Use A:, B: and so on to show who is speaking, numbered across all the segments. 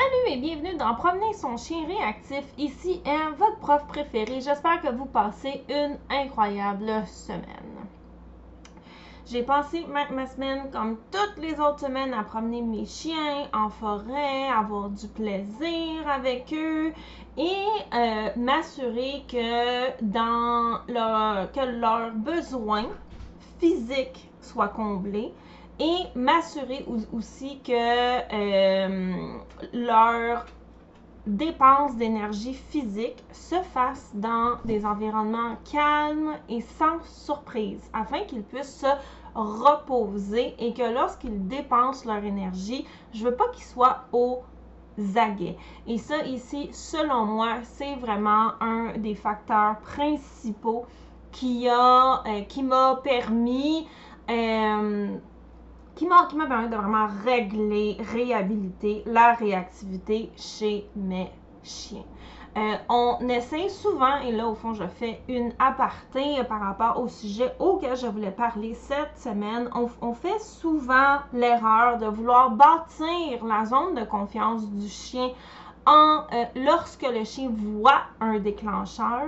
A: Salut et bienvenue dans Promener son chien réactif. Ici est votre prof préféré. J'espère que vous passez une incroyable semaine. J'ai passé ma, semaine, comme toutes les autres semaines, à promener mes chiens en forêt, avoir du plaisir avec eux et euh, m'assurer que dans que leurs besoins physiques soient comblés et m'assurer aussi que euh, leur dépenses d'énergie physique se fassent dans des environnements calmes et sans surprise, afin qu'ils puissent se reposer et que lorsqu'ils dépensent leur énergie, je veux pas qu'ils soient au zaguet. Et ça ici, selon moi, c'est vraiment un des facteurs principaux qui euh, m'a permis euh, qui m'a permis de vraiment régler, réhabiliter la réactivité chez mes chiens. Euh, on essaie souvent, et là au fond je fais une aparté par rapport au sujet auquel je voulais parler cette semaine, on, fait souvent l'erreur de vouloir bâtir la zone de confiance du chien en, euh, lorsque le chien voit un déclencheur.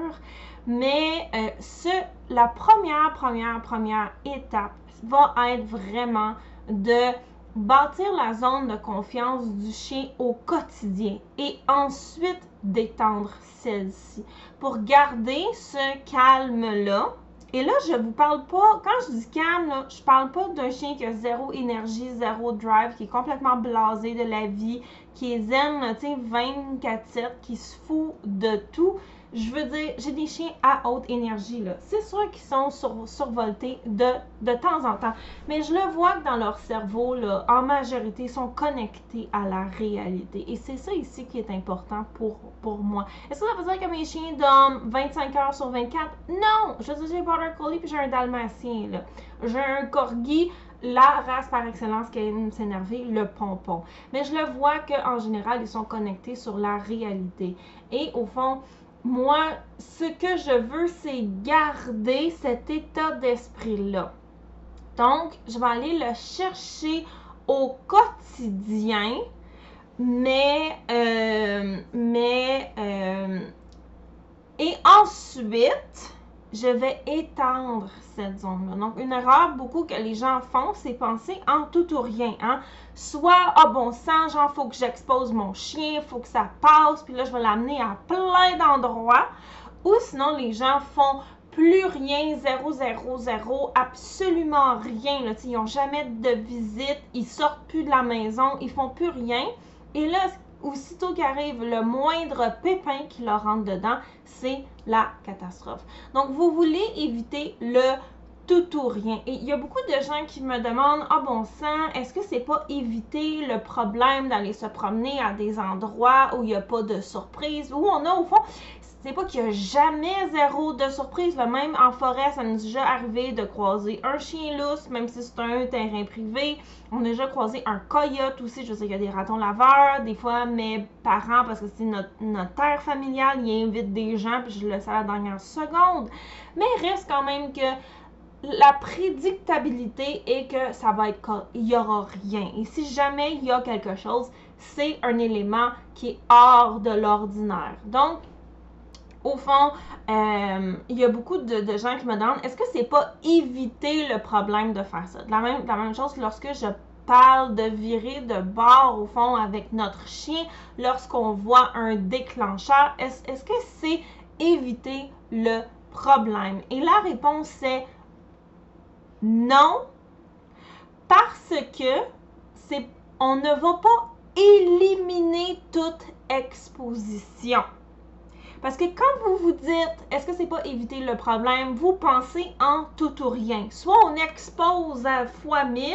A: Mais euh, ce, la première, première, première étape va être vraiment de bâtir la zone de confiance du chien au quotidien et ensuite d'étendre celle-ci pour garder ce calme-là. Et là, je vous parle pas, quand je dis calme, là, je parle pas d'un chien qui a zéro énergie, zéro drive, qui est complètement blasé de la vie, qui est zen, tu sais, 24-7, qui se fout de tout je veux dire, j'ai des chiens à haute énergie, là. C'est sûr qu'ils sont survoltés de, de temps en temps. Mais je le vois que dans leur cerveau, là, en majorité, ils sont connectés à la réalité. Et c'est ça ici qui est important pour, pour moi. Est-ce que ça veut dire que mes chiens dorment 25 heures sur 24? Non! Je veux dire, j'ai un Border Collie puis j'ai un Dalmatien. J'ai un Corgi la race par excellence qui aime s'énerver, le pompon. Mais je le vois qu'en général, ils sont connectés sur la réalité. Et au fond, moi, ce que je veux, c'est garder cet état d'esprit-là. Donc, je vais aller le chercher au quotidien, mais, euh, mais, euh, et ensuite, je vais étendre cette zone-là. Donc, une erreur beaucoup que les gens font, c'est penser en tout ou rien. Hein? Soit, ah bon sang, genre, faut que j'expose mon chien, faut que ça passe, puis là, je vais l'amener à plein d'endroits. Ou sinon, les gens font plus rien, zéro, zéro, zéro, absolument rien. Là. Ils n'ont jamais de visite, ils sortent plus de la maison, ils font plus rien. Et là, aussitôt qu'arrive le moindre pépin qui leur rentre dedans, c'est la catastrophe. Donc, vous voulez éviter le tout ou rien. Et il y a beaucoup de gens qui me demandent Ah bon sang, est-ce que c'est pas éviter le problème d'aller se promener à des endroits où il n'y a pas de surprise, où on a au fond c'est pas qu'il y a jamais zéro de surprise. Même en forêt, ça nous est déjà arrivé de croiser un chien lousse, même si c'est un terrain privé. On a déjà croisé un coyote aussi. Je sais qu'il y a des ratons laveurs. Des fois, mes parents, parce que c'est notre, terre familiale, ils invitent des gens, puis je le sais à la dernière seconde. Mais il reste quand même que la prédictabilité est que ça va être il y aura rien. Et si jamais il y a quelque chose, c'est un élément qui est hors de l'ordinaire. Donc, au fond, euh, il y a beaucoup de, gens qui me demandent est-ce que c'est pas éviter le problème de faire ça? la même, la même chose lorsque je parle de virer de bord, au fond, avec notre chien, lorsqu'on voit un déclencheur, est-ce que c'est éviter le problème? Et la réponse est non, parce que c'est, on ne va pas éliminer toute exposition. Parce que quand vous vous dites, est-ce que c'est pas éviter le problème, vous pensez en tout ou rien. Soit on expose à fois 1000,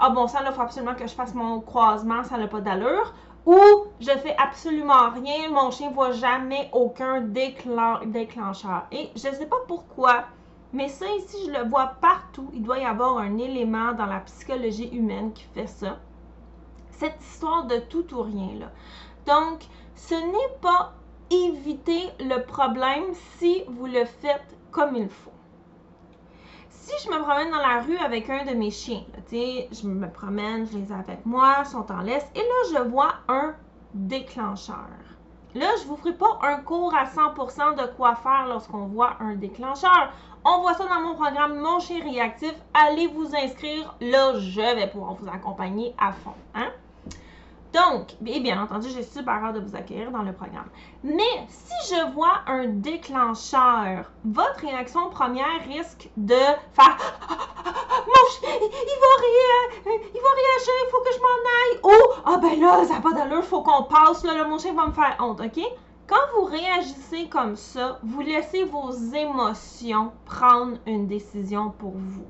A: ah bon, ça, là, faut absolument que je fasse mon croisement, ça n'a pas d'allure. Ou je fais absolument rien, mon chien voit jamais aucun déclencheur. Et je ne sais pas pourquoi, mais ça ici, je le vois partout. Il doit y avoir un élément dans la psychologie humaine qui fait ça. Cette histoire de tout ou rien là. Donc, ce n'est pas éviter le problème si vous le faites comme il faut. Si je me promène dans la rue avec un de mes chiens, je me promène, je les ai avec moi, ils sont en laisse, et là je vois un déclencheur. Là, je vous ferai pas un cours à 100% de quoi faire lorsqu'on voit un déclencheur. On voit ça dans mon programme Mon chien réactif. Allez vous inscrire. Là, je vais pouvoir vous accompagner à fond. Hein? Donc, et bien entendu, j'ai super hâte de vous accueillir dans le programme. Mais si je vois un déclencheur, votre réaction première risque de faire Mon chien, il va, il va réagir, il faut que je m'en aille. Oh, ah ben là, ça n'a pas d'allure, il faut qu'on passe, là, mon chien va me faire honte, ok? Quand vous réagissez comme ça, vous laissez vos émotions prendre une décision pour vous.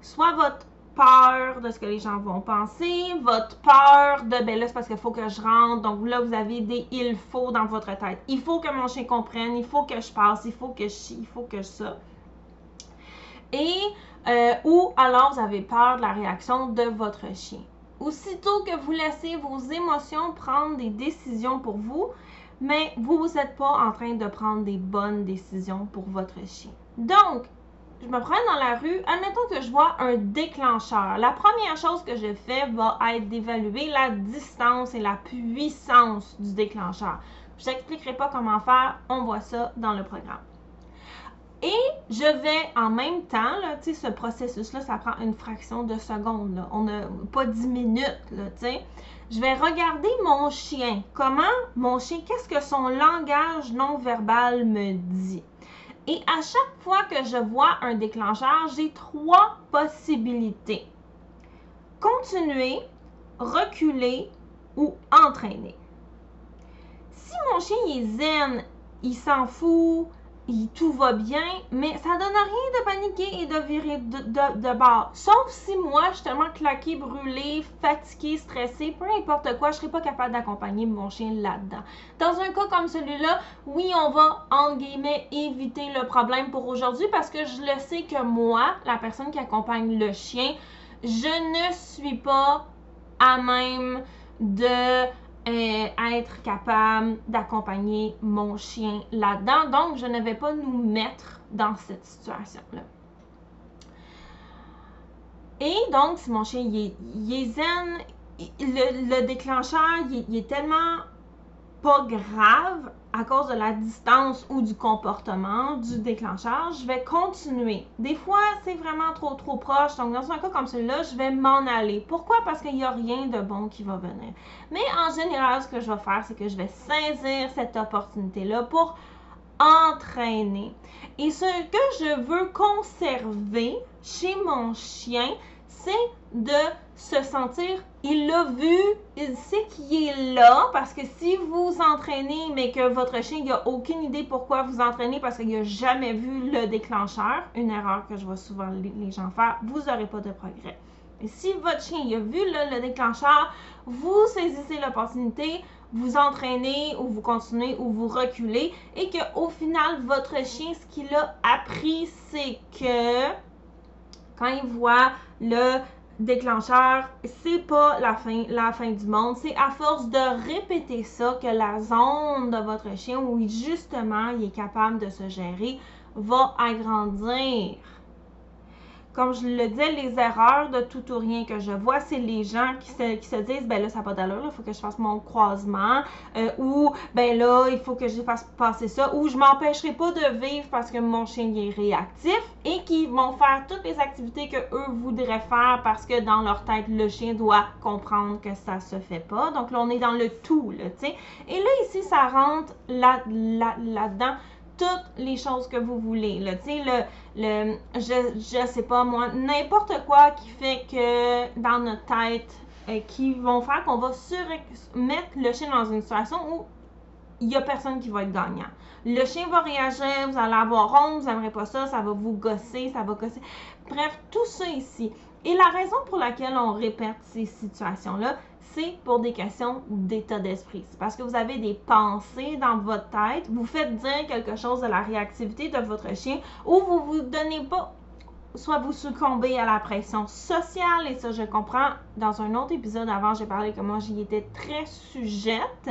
A: Soit votre peur de ce que les gens vont penser, votre peur de ben là c'est parce qu'il faut que je rentre, donc là vous avez des il faut dans votre tête. Il faut que mon chien comprenne, il faut que je passe, il faut que je chie, il faut que ça. Et euh, ou alors vous avez peur de la réaction de votre chien. Aussitôt que vous laissez vos émotions prendre des décisions pour vous, mais vous n'êtes pas en train de prendre des bonnes décisions pour votre chien. Donc, je me prends dans la rue, admettons que je vois un déclencheur. La première chose que je fais va être d'évaluer la distance et la puissance du déclencheur. Je t'expliquerai pas comment faire, on voit ça dans le programme. Et je vais en même temps, là, ce processus-là, ça prend une fraction de seconde. On n'a pas 10 minutes. Là, je vais regarder mon chien. Comment? Mon chien, qu'est-ce que son langage non verbal me dit? Et à chaque fois que je vois un déclencheur, j'ai trois possibilités. Continuer, reculer ou entraîner. Si mon chien est zen, il s'en fout, tout va bien, mais ça donne rien de paniquer et de virer de, de, bord. Sauf si moi, je suis tellement claquée, brûlée, fatiguée, stressée, peu importe quoi, je serais pas capable d'accompagner mon chien là-dedans. Dans un cas comme celui-là, oui, on va, entre guillemets, éviter le problème pour aujourd'hui parce que je le sais que moi, la personne qui accompagne le chien, je ne suis pas à même de euh, être capable d'accompagner mon chien là-dedans. Donc, je ne vais pas nous mettre dans cette situation-là. Et donc, si mon chien il est, zen, le, déclencheur il est tellement grave à cause de la distance ou du comportement du déclencheur, je vais continuer. Des fois, c'est vraiment trop trop proche. Donc, dans un cas comme celui-là, je vais m'en aller. Pourquoi? Parce qu'il n'y a rien de bon qui va venir. Mais en général, ce que je vais faire, c'est que je vais saisir cette opportunité-là pour entraîner. Et ce que je veux conserver chez mon chien, c'est de se sentir, il l'a vu, il sait qu'il est là, parce que si vous entraînez, mais que votre chien n'a aucune idée pourquoi vous entraînez parce qu'il n'a jamais vu le déclencheur, une erreur que je vois souvent les gens faire, vous n'aurez pas de progrès. Et si votre chien a vu le, déclencheur, vous saisissez l'opportunité, vous entraînez ou vous continuez ou vous reculez et qu'au final, votre chien, ce qu'il a appris, c'est que quand il voit le déclencheur, c'est pas la fin, la fin du monde. C'est à force de répéter ça que la zone de votre chien, où justement il est capable de se gérer, va agrandir comme je le disais, les erreurs de tout ou rien que je vois, c'est les gens qui se, disent, ben là, ça n'a pas d'allure, il faut que je fasse mon croisement, euh, ou ben là, il faut que je fasse passer ça, ou je m'empêcherai pas de vivre parce que mon chien est réactif, et qui vont faire toutes les activités que eux voudraient faire parce que dans leur tête, le chien doit comprendre que ça se fait pas. Donc là, on est dans le tout, là, tu sais. Et là, ici, ça rentre là, là, là-dedans toutes les choses que vous voulez. Là. Le, le, je, je sais pas moi, n'importe quoi qui fait que dans notre tête, euh, qui vont faire qu'on va sur, mettre le chien dans une situation où il n'y a personne qui va être gagnant. Le chien va réagir, vous allez avoir honte, vous n'aimerez pas ça, ça va vous gosser, ça va gosser. Bref, tout ça ici. Et la raison pour laquelle on répète ces situations-là, c'est pour des questions d'état d'esprit. C'est parce que vous avez des pensées dans votre tête, vous faites dire quelque chose de la réactivité de votre chien ou vous vous donnez pas soit vous succombez à la pression sociale, et ça je comprends. Dans un autre épisode avant, j'ai parlé comment j'y étais très sujette.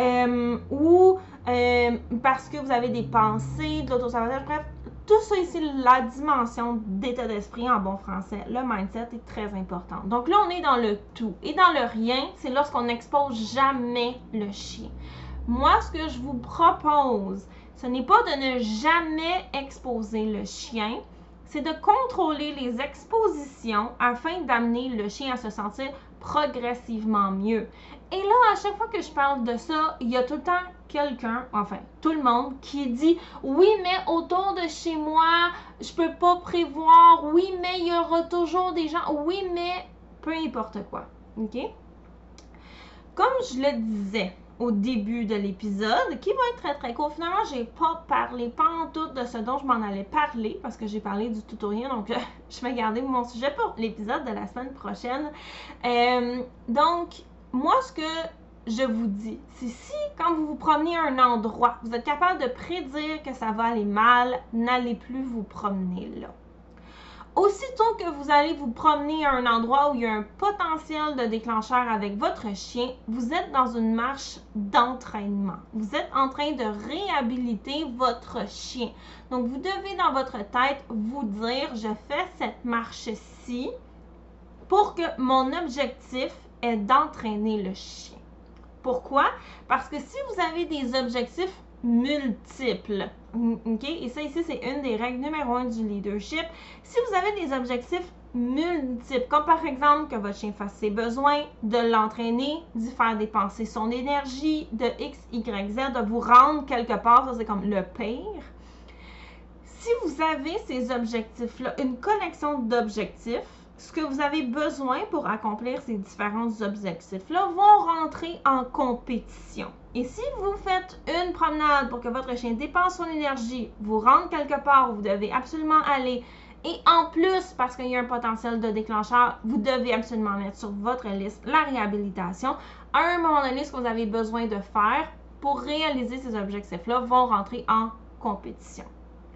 A: Euh, ou euh, parce que vous avez des pensées, de l'autosabotage, bref, tout ça ici, la dimension d'état d'esprit en bon français, le mindset est très important. Donc là, on est dans le tout. Et dans le rien, c'est lorsqu'on n'expose jamais le chien. Moi, ce que je vous propose, ce n'est pas de ne jamais exposer le chien, c'est de contrôler les expositions afin d'amener le chien à se sentir progressivement mieux. Et là, à chaque fois que je parle de ça, il y a tout le temps quelqu'un, enfin tout le monde, qui dit oui, mais autour de chez moi, je peux pas prévoir. Oui, mais il y aura toujours des gens. Oui, mais peu importe quoi. OK? Comme je le disais, au début de l'épisode, qui va être très très court. Finalement, j'ai pas parlé pas en tout de ce dont je m'en allais parler parce que j'ai parlé du tutoriel, donc je vais garder mon sujet pour l'épisode de la semaine prochaine. Euh, donc, moi, ce que je vous dis, si quand vous vous promenez à un endroit, vous êtes capable de prédire que ça va aller mal, n'allez plus vous promener là. Aussitôt que vous allez vous promener à un endroit où il y a un potentiel de déclencheur avec votre chien, vous êtes dans une marche d'entraînement. Vous êtes en train de réhabiliter votre chien. Donc, vous devez dans votre tête vous dire, je fais cette marche-ci pour que mon objectif est d'entraîner le chien. Pourquoi? Parce que si vous avez des objectifs multiples, OK? Et ça ici, c'est une des règles numéro un du leadership. Si vous avez des objectifs multiples, comme par exemple que votre chien fasse ses besoins, de l'entraîner, d'y faire dépenser son énergie, de X, Y, Z, de vous rendre quelque part, ça c'est comme le pire. Si vous avez ces objectifs-là, une connexion d'objectifs, ce que vous avez besoin pour accomplir ces différents objectifs-là vont rentrer en compétition. Et si vous faites une promenade pour que votre chien dépense son énergie, vous rentre quelque part où vous devez absolument aller, et en plus, parce qu'il y a un potentiel de déclencheur, vous devez absolument mettre sur votre liste la réhabilitation. À un moment donné, ce que vous avez besoin de faire pour réaliser ces objectifs-là vont rentrer en compétition.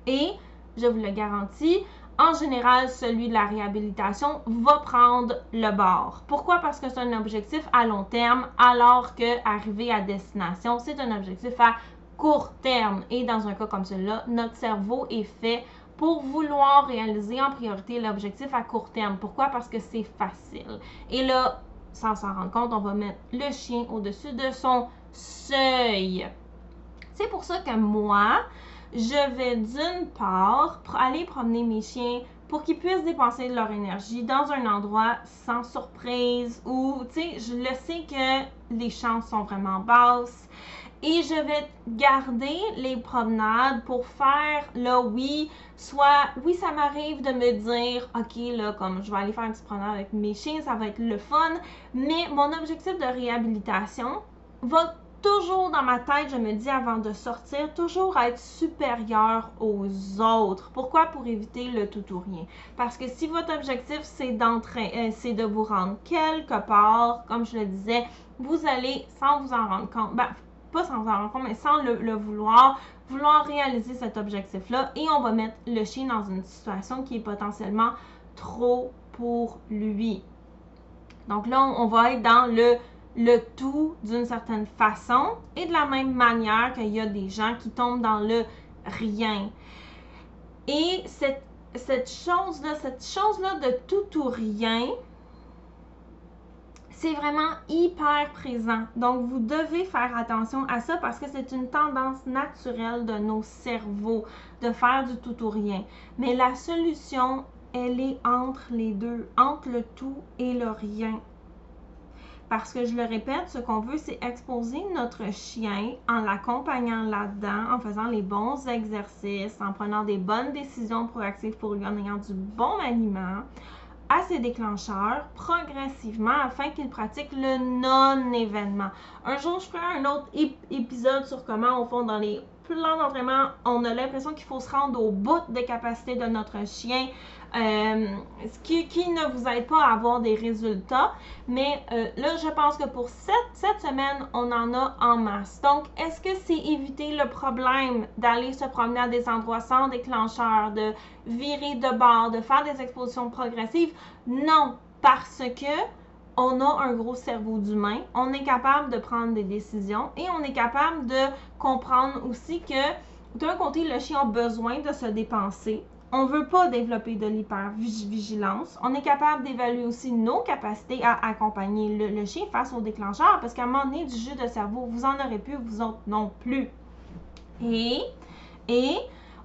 A: Et, je vous le garantis, en général, celui de la réhabilitation va prendre le bord. Pourquoi? Parce que c'est un objectif à long terme, alors que arriver à destination, c'est un objectif à court terme. Et dans un cas comme celui-là, notre cerveau est fait pour vouloir réaliser en priorité l'objectif à court terme. Pourquoi? Parce que c'est facile. Et là, sans s'en rendre compte, on va mettre le chien au-dessus de son seuil. C'est pour ça que moi, je vais d'une part aller promener mes chiens pour qu'ils puissent dépenser de leur énergie dans un endroit sans surprise où, tu sais, je le sais que les chances sont vraiment basses. Et je vais garder les promenades pour faire, là, oui, soit, oui, ça m'arrive de me dire, OK, là, comme je vais aller faire une petite promenade avec mes chiens, ça va être le fun, mais mon objectif de réhabilitation va toujours dans ma tête, je me dis avant de sortir, toujours être supérieur aux autres. Pourquoi? Pour éviter le tout ou rien. Parce que si votre objectif, c'est d'entrer, euh, c'est de vous rendre quelque part, comme je le disais, vous allez, sans vous en rendre compte, ben, pas sans vous en rendre compte, mais sans le, le vouloir, vouloir réaliser cet objectif-là et on va mettre le chien dans une situation qui est potentiellement trop pour lui. Donc là, on va être dans le le tout d'une certaine façon et de la même manière qu'il y a des gens qui tombent dans le rien. Et cette, cette chose-là, cette chose-là de tout ou rien, c'est vraiment hyper présent. Donc, vous devez faire attention à ça parce que c'est une tendance naturelle de nos cerveaux de faire du tout ou rien. Mais la solution, elle est entre les deux, entre le tout et le rien. Parce que je le répète, ce qu'on veut, c'est exposer notre chien en l'accompagnant là-dedans, en faisant les bons exercices, en prenant des bonnes décisions proactives pour lui, en ayant du bon aliment à ses déclencheurs progressivement afin qu'il pratique le non-événement. Un jour, je ferai un autre épisode sur comment, au fond, dans les plans d'entraînement, on a l'impression qu'il faut se rendre au bout des capacités de notre chien euh, ce qui, ne vous aide pas à avoir des résultats. Mais euh, là, je pense que pour cette, cette semaine, on en a en masse. Donc, est-ce que c'est éviter le problème d'aller se promener à des endroits sans déclencheur, de virer de bord, de faire des expositions progressives? Non, parce que on a un gros cerveau d'humain, on est capable de prendre des décisions et on est capable de comprendre aussi que d'un côté, le chien a besoin de se dépenser. On ne veut pas développer de l'hypervigilance. On est capable d'évaluer aussi nos capacités à accompagner le, chien face au déclencheur parce qu'à un moment donné, du jeu de cerveau, vous en aurez plus, vous autres non plus. Et,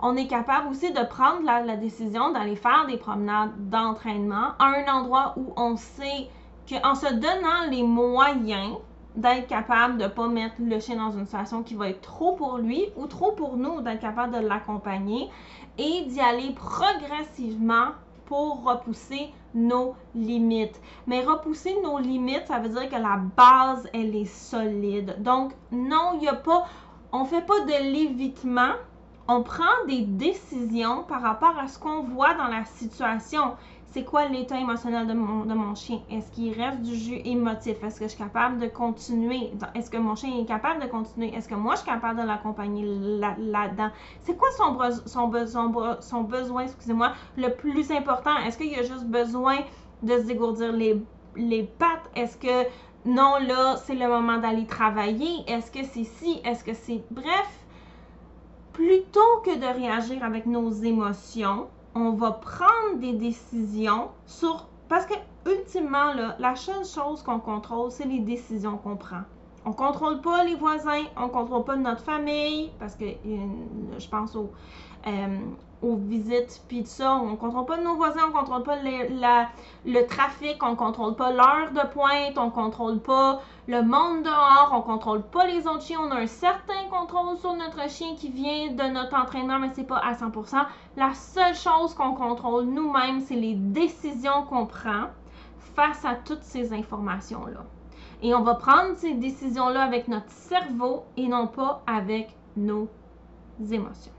A: on est capable aussi de prendre la, la décision d'aller faire des promenades d'entraînement à un endroit où on sait qu'en se donnant les moyens d'être capable de ne pas mettre le chien dans une situation qui va être trop pour lui ou trop pour nous, d'être capable de l'accompagner et d'y aller progressivement pour repousser nos limites. Mais repousser nos limites, ça veut dire que la base, elle est solide. Donc, non, il n'y a pas, on fait pas de l'évitement, on prend des décisions par rapport à ce qu'on voit dans la situation c'est quoi l'état émotionnel de mon, chien? Est-ce qu'il reste du jus émotif? Est-ce que je suis capable de continuer? Est-ce que mon chien est capable de continuer? Est-ce que moi, je suis capable de l'accompagner là-dedans? c'est quoi son, son, son, son besoin, excusez-moi, le plus important? Est-ce qu'il a juste besoin de se dégourdir les, les pattes? Est-ce que non, là, c'est le moment d'aller travailler? Est-ce que c'est si? Est-ce que c'est... Bref, plutôt que de réagir avec nos émotions, on va prendre des décisions sur... Parce que, ultimement, là, la seule chose qu'on contrôle, c'est les décisions qu'on prend. On contrôle pas les voisins, on contrôle pas notre famille, parce que euh, je pense au, euh, aux visites, puis tout ça. On contrôle pas nos voisins, on contrôle pas le trafic, on contrôle pas l'heure de pointe, on contrôle pas le monde dehors, on contrôle pas les autres chiens. On a un certain contrôle sur notre chien qui vient de notre entraînement, mais c'est pas à 100%. La seule chose qu'on contrôle nous-mêmes, c'est les décisions qu'on prend face à toutes ces informations-là. Et on va prendre ces décisions-là avec notre cerveau et non pas avec nos émotions.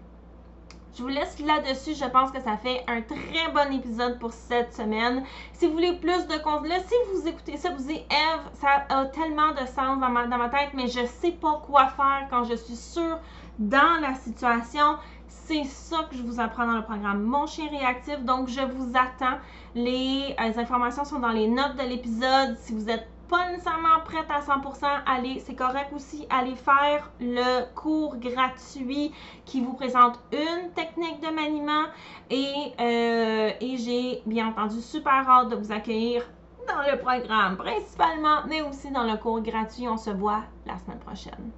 A: Je vous laisse là-dessus. Je pense que ça fait un très bon épisode pour cette semaine. Si vous voulez plus de contenu, si vous écoutez ça, vous dites Eve, ça a tellement de sens dans ma, tête, mais je sais pas quoi faire quand je suis sûre dans la situation. C'est ça que je vous apprends dans le programme Mon chien réactif. Donc, je vous attends. Les, les euh, informations sont dans les notes de l'épisode. Si vous êtes pas nécessairement prête à 100%, allez, c'est correct aussi, allez faire le cours gratuit qui vous présente une technique de maniement et, euh, et j'ai bien entendu super hâte de vous accueillir dans le programme principalement, mais aussi dans le cours gratuit. On se voit la semaine prochaine.